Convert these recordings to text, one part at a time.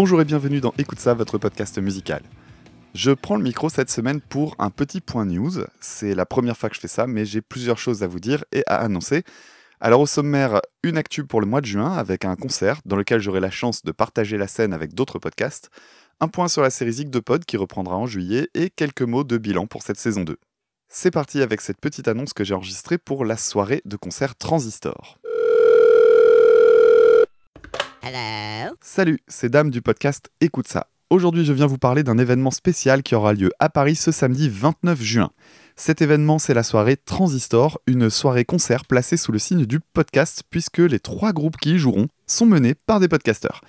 Bonjour et bienvenue dans Écoute ça, votre podcast musical. Je prends le micro cette semaine pour un petit point news. C'est la première fois que je fais ça, mais j'ai plusieurs choses à vous dire et à annoncer. Alors au sommaire, une actu pour le mois de juin avec un concert dans lequel j'aurai la chance de partager la scène avec d'autres podcasts, un point sur la série Zig de Pod qui reprendra en juillet et quelques mots de bilan pour cette saison 2. C'est parti avec cette petite annonce que j'ai enregistrée pour la soirée de concert Transistor. Salut, c'est Dame du podcast Écoute ça. Aujourd'hui, je viens vous parler d'un événement spécial qui aura lieu à Paris ce samedi 29 juin. Cet événement, c'est la soirée Transistor, une soirée concert placée sous le signe du podcast puisque les trois groupes qui y joueront sont menés par des podcasteurs.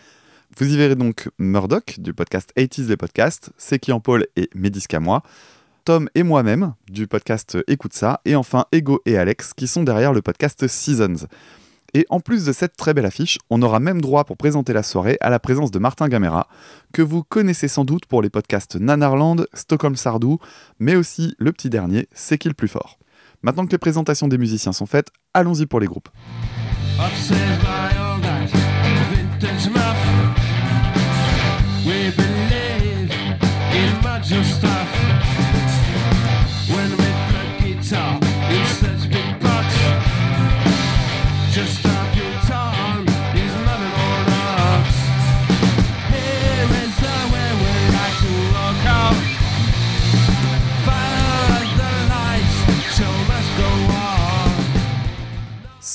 Vous y verrez donc Murdoch du podcast 80s les podcasts, Seki en Paul et Médisca moi, Tom et moi-même du podcast Écoute ça, et enfin Ego et Alex qui sont derrière le podcast Seasons. Et en plus de cette très belle affiche, on aura même droit pour présenter la soirée à la présence de Martin Gamera, que vous connaissez sans doute pour les podcasts Nanarland, Stockholm Sardou, mais aussi le petit dernier, C'est qui le plus fort? Maintenant que les présentations des musiciens sont faites, allons-y pour les groupes.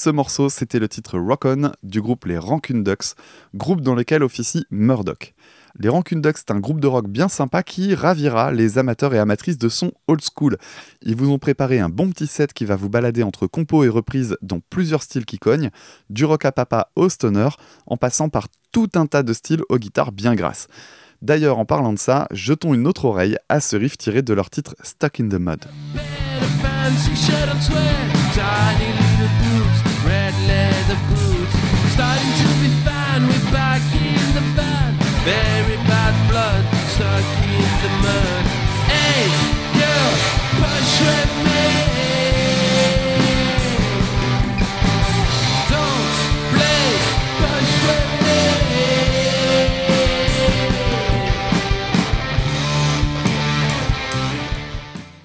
Ce morceau, c'était le titre Rock On du groupe Les Rancune Ducks, groupe dans lequel officie Murdoch. Les Rancune Ducks, c'est un groupe de rock bien sympa qui ravira les amateurs et amatrices de son old school. Ils vous ont préparé un bon petit set qui va vous balader entre compos et reprises dans plusieurs styles qui cognent, du rock à papa au stoner, en passant par tout un tas de styles aux guitares bien grasses. D'ailleurs, en parlant de ça, jetons une autre oreille à ce riff tiré de leur titre Stuck in the Mud. Red leather boots. Starting to be fine, we're back in the band. Very bad blood, stuck in the mud. Hey, you, with me.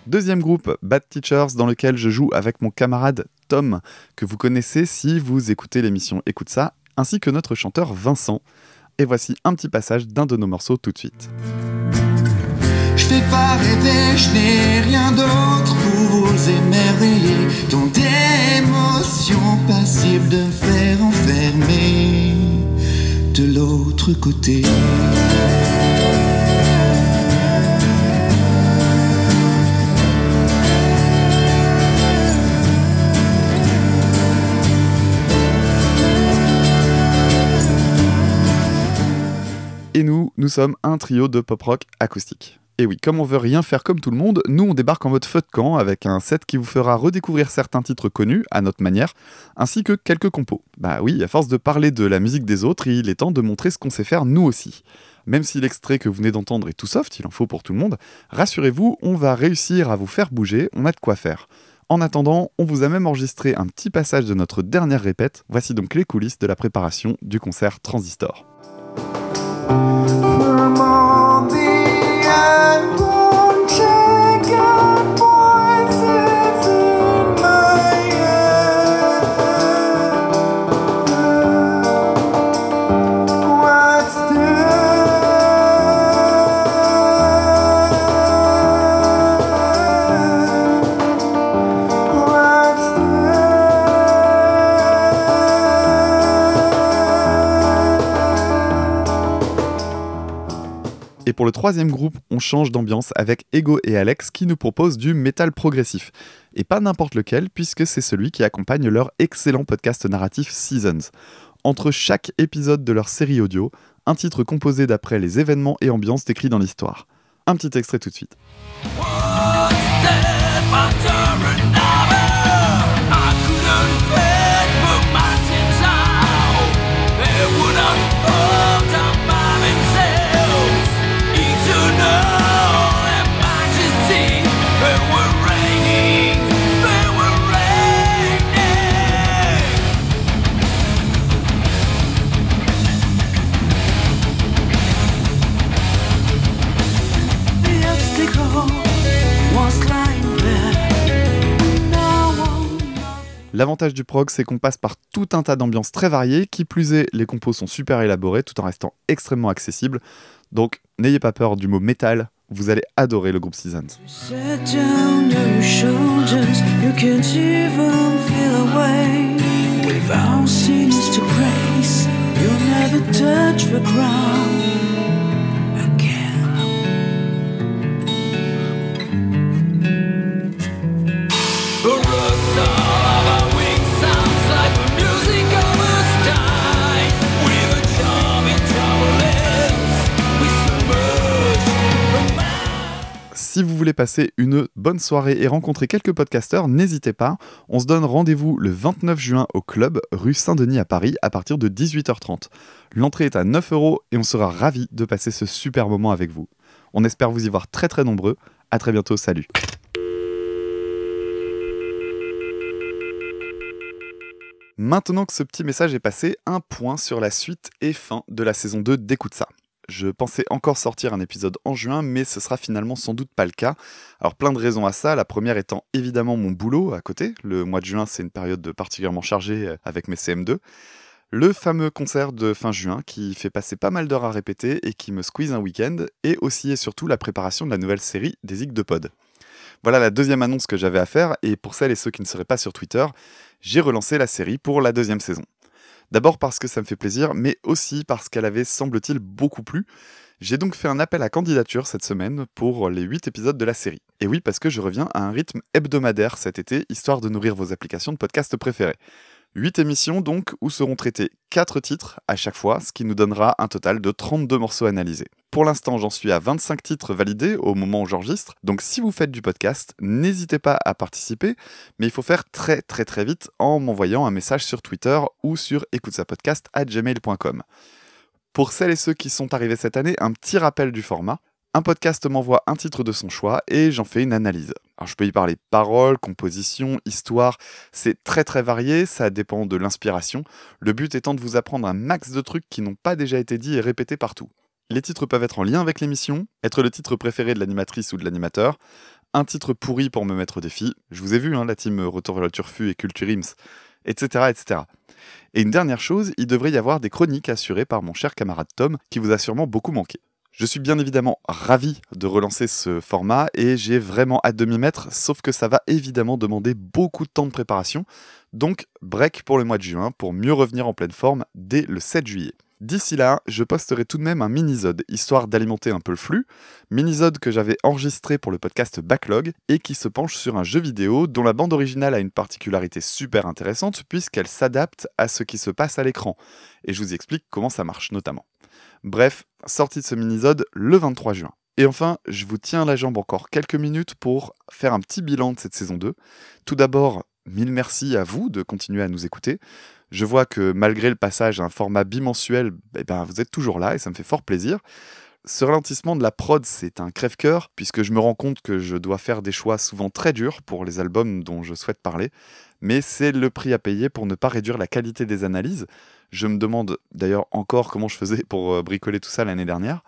Deuxième groupe, Bad Teachers, dans lequel je joue avec mon camarade Tom, que vous connaissez si vous écoutez l'émission Écoute ça, ainsi que notre chanteur Vincent. Et voici un petit passage d'un de nos morceaux tout de suite. Je pas je n'ai rien d'autre pour vous émerveiller. Tant passibles de faire enfermer de l'autre côté. Nous, sommes un trio de pop-rock acoustique. Et oui, comme on veut rien faire comme tout le monde, nous on débarque en mode feu de camp avec un set qui vous fera redécouvrir certains titres connus à notre manière, ainsi que quelques compos. Bah oui, à force de parler de la musique des autres, il est temps de montrer ce qu'on sait faire nous aussi. Même si l'extrait que vous venez d'entendre est tout soft, il en faut pour tout le monde, rassurez-vous, on va réussir à vous faire bouger, on a de quoi faire. En attendant, on vous a même enregistré un petit passage de notre dernière répète, voici donc les coulisses de la préparation du concert Transistor. On the end. Troisième groupe, on change d'ambiance avec Ego et Alex qui nous proposent du métal progressif. Et pas n'importe lequel, puisque c'est celui qui accompagne leur excellent podcast narratif Seasons. Entre chaque épisode de leur série audio, un titre composé d'après les événements et ambiances décrits dans l'histoire. Un petit extrait tout de suite. L'avantage du prog, c'est qu'on passe par tout un tas d'ambiances très variées, qui plus est, les compos sont super élaborés tout en restant extrêmement accessibles. Donc n'ayez pas peur du mot métal, vous allez adorer le groupe Seasons. Si vous voulez passer une bonne soirée et rencontrer quelques podcasteurs, n'hésitez pas. On se donne rendez-vous le 29 juin au club rue Saint-Denis à Paris à partir de 18h30. L'entrée est à 9 euros et on sera ravis de passer ce super moment avec vous. On espère vous y voir très très nombreux. À très bientôt, salut. Maintenant que ce petit message est passé, un point sur la suite et fin de la saison 2 d'Écoute ça. Je pensais encore sortir un épisode en juin, mais ce sera finalement sans doute pas le cas. Alors plein de raisons à ça, la première étant évidemment mon boulot à côté. Le mois de juin c'est une période particulièrement chargée euh, avec mes CM2. Le fameux concert de fin juin qui fait passer pas mal d'heures à répéter et qui me squeeze un week-end, et aussi et surtout la préparation de la nouvelle série des Zig de Pod. Voilà la deuxième annonce que j'avais à faire, et pour celles et ceux qui ne seraient pas sur Twitter, j'ai relancé la série pour la deuxième saison. D'abord parce que ça me fait plaisir, mais aussi parce qu'elle avait, semble-t-il, beaucoup plu. J'ai donc fait un appel à candidature cette semaine pour les 8 épisodes de la série. Et oui, parce que je reviens à un rythme hebdomadaire cet été, histoire de nourrir vos applications de podcast préférées. 8 émissions donc, où seront traités 4 titres à chaque fois, ce qui nous donnera un total de 32 morceaux analysés. Pour l'instant, j'en suis à 25 titres validés au moment où j'enregistre, donc si vous faites du podcast, n'hésitez pas à participer, mais il faut faire très très très vite en m'envoyant un message sur Twitter ou sur écoutesapodcast@gmail.com. Pour celles et ceux qui sont arrivés cette année, un petit rappel du format. Un podcast m'envoie un titre de son choix et j'en fais une analyse. Alors je peux y parler paroles, composition, histoire, c'est très très varié, ça dépend de l'inspiration. Le but étant de vous apprendre un max de trucs qui n'ont pas déjà été dits et répétés partout. Les titres peuvent être en lien avec l'émission, être le titre préféré de l'animatrice ou de l'animateur, un titre pourri pour me mettre au défi, je vous ai vu, hein, la team Retour vers le Turfu et Culture Ims, etc., etc. Et une dernière chose, il devrait y avoir des chroniques assurées par mon cher camarade Tom, qui vous a sûrement beaucoup manqué. Je suis bien évidemment ravi de relancer ce format et j'ai vraiment hâte de m'y mettre, sauf que ça va évidemment demander beaucoup de temps de préparation, donc break pour le mois de juin pour mieux revenir en pleine forme dès le 7 juillet. D'ici là, je posterai tout de même un mini-zode, histoire d'alimenter un peu le flux, mini-zode que j'avais enregistré pour le podcast Backlog et qui se penche sur un jeu vidéo dont la bande originale a une particularité super intéressante puisqu'elle s'adapte à ce qui se passe à l'écran. Et je vous explique comment ça marche notamment. Bref, sortie de ce mini-zode le 23 juin. Et enfin, je vous tiens la jambe encore quelques minutes pour faire un petit bilan de cette saison 2. Tout d'abord, mille merci à vous de continuer à nous écouter. Je vois que malgré le passage à un format bimensuel, eh ben, vous êtes toujours là et ça me fait fort plaisir. Ce ralentissement de la prod, c'est un crève-cœur, puisque je me rends compte que je dois faire des choix souvent très durs pour les albums dont je souhaite parler, mais c'est le prix à payer pour ne pas réduire la qualité des analyses. Je me demande d'ailleurs encore comment je faisais pour euh, bricoler tout ça l'année dernière,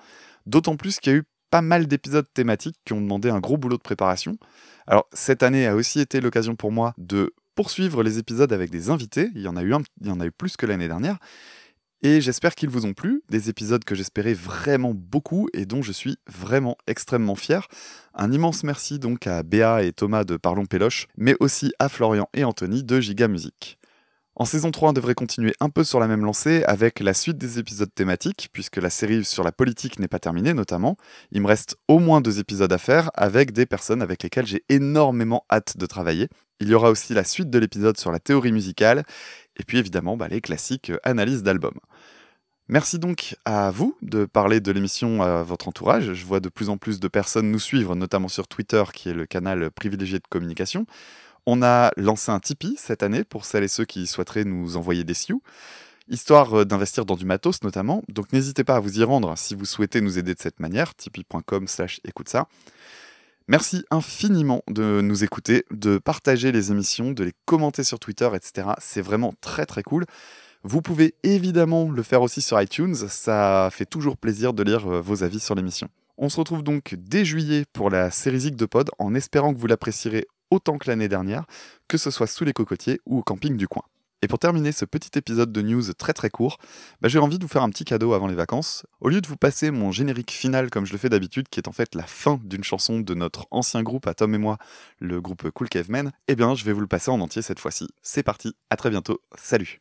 d'autant plus qu'il y a eu pas mal d'épisodes thématiques qui ont demandé un gros boulot de préparation. Alors cette année a aussi été l'occasion pour moi de poursuivre les épisodes avec des invités, il y en a eu, un, il y en a eu plus que l'année dernière, et j'espère qu'ils vous ont plu, des épisodes que j'espérais vraiment beaucoup et dont je suis vraiment extrêmement fier. Un immense merci donc à Béa et Thomas de Parlons Péloche, mais aussi à Florian et Anthony de Giga Musique. En saison 3, on devrait continuer un peu sur la même lancée avec la suite des épisodes thématiques, puisque la série sur la politique n'est pas terminée notamment. Il me reste au moins deux épisodes à faire avec des personnes avec lesquelles j'ai énormément hâte de travailler. Il y aura aussi la suite de l'épisode sur la théorie musicale, et puis évidemment bah, les classiques analyses d'albums. Merci donc à vous de parler de l'émission à votre entourage. Je vois de plus en plus de personnes nous suivre, notamment sur Twitter, qui est le canal privilégié de communication. On a lancé un Tipeee cette année pour celles et ceux qui souhaiteraient nous envoyer des sioux, histoire euh, d'investir dans du matos notamment. Donc n'hésitez pas à vous y rendre si vous souhaitez nous aider de cette manière, tipeee.com slash écoute ça. Merci infiniment de nous écouter, de partager les émissions, de les commenter sur Twitter, etc. C'est vraiment très très cool. Vous pouvez évidemment le faire aussi sur iTunes, ça fait toujours plaisir de lire euh, vos avis sur l'émission. On se retrouve donc dès juillet pour la série Zig de Pod en espérant que vous l'apprécierez autant que l'année dernière, que ce soit sous les cocotiers ou au camping du coin. Et pour terminer ce petit épisode de news très très court, bah, j'ai envie de vous faire un petit cadeau avant les vacances. Au lieu de vous passer mon générique final comme je le fais d'habitude, qui est en fait la fin d'une chanson de notre ancien groupe à Tom et moi, le groupe Cool Cavemen, eh bien je vais vous le passer en entier cette fois-ci. C'est parti, à très bientôt, salut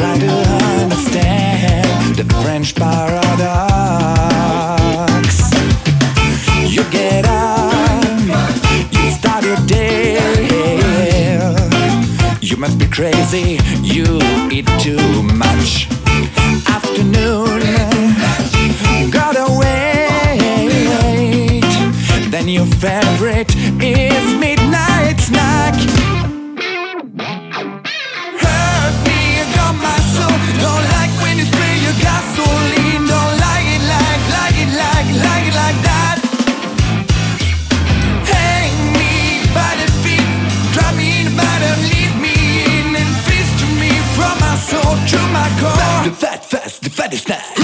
Try to understand the French paradox. You get up, you start your day. You must be crazy, you eat too much. Afternoon, gotta wait. Then your favorite is in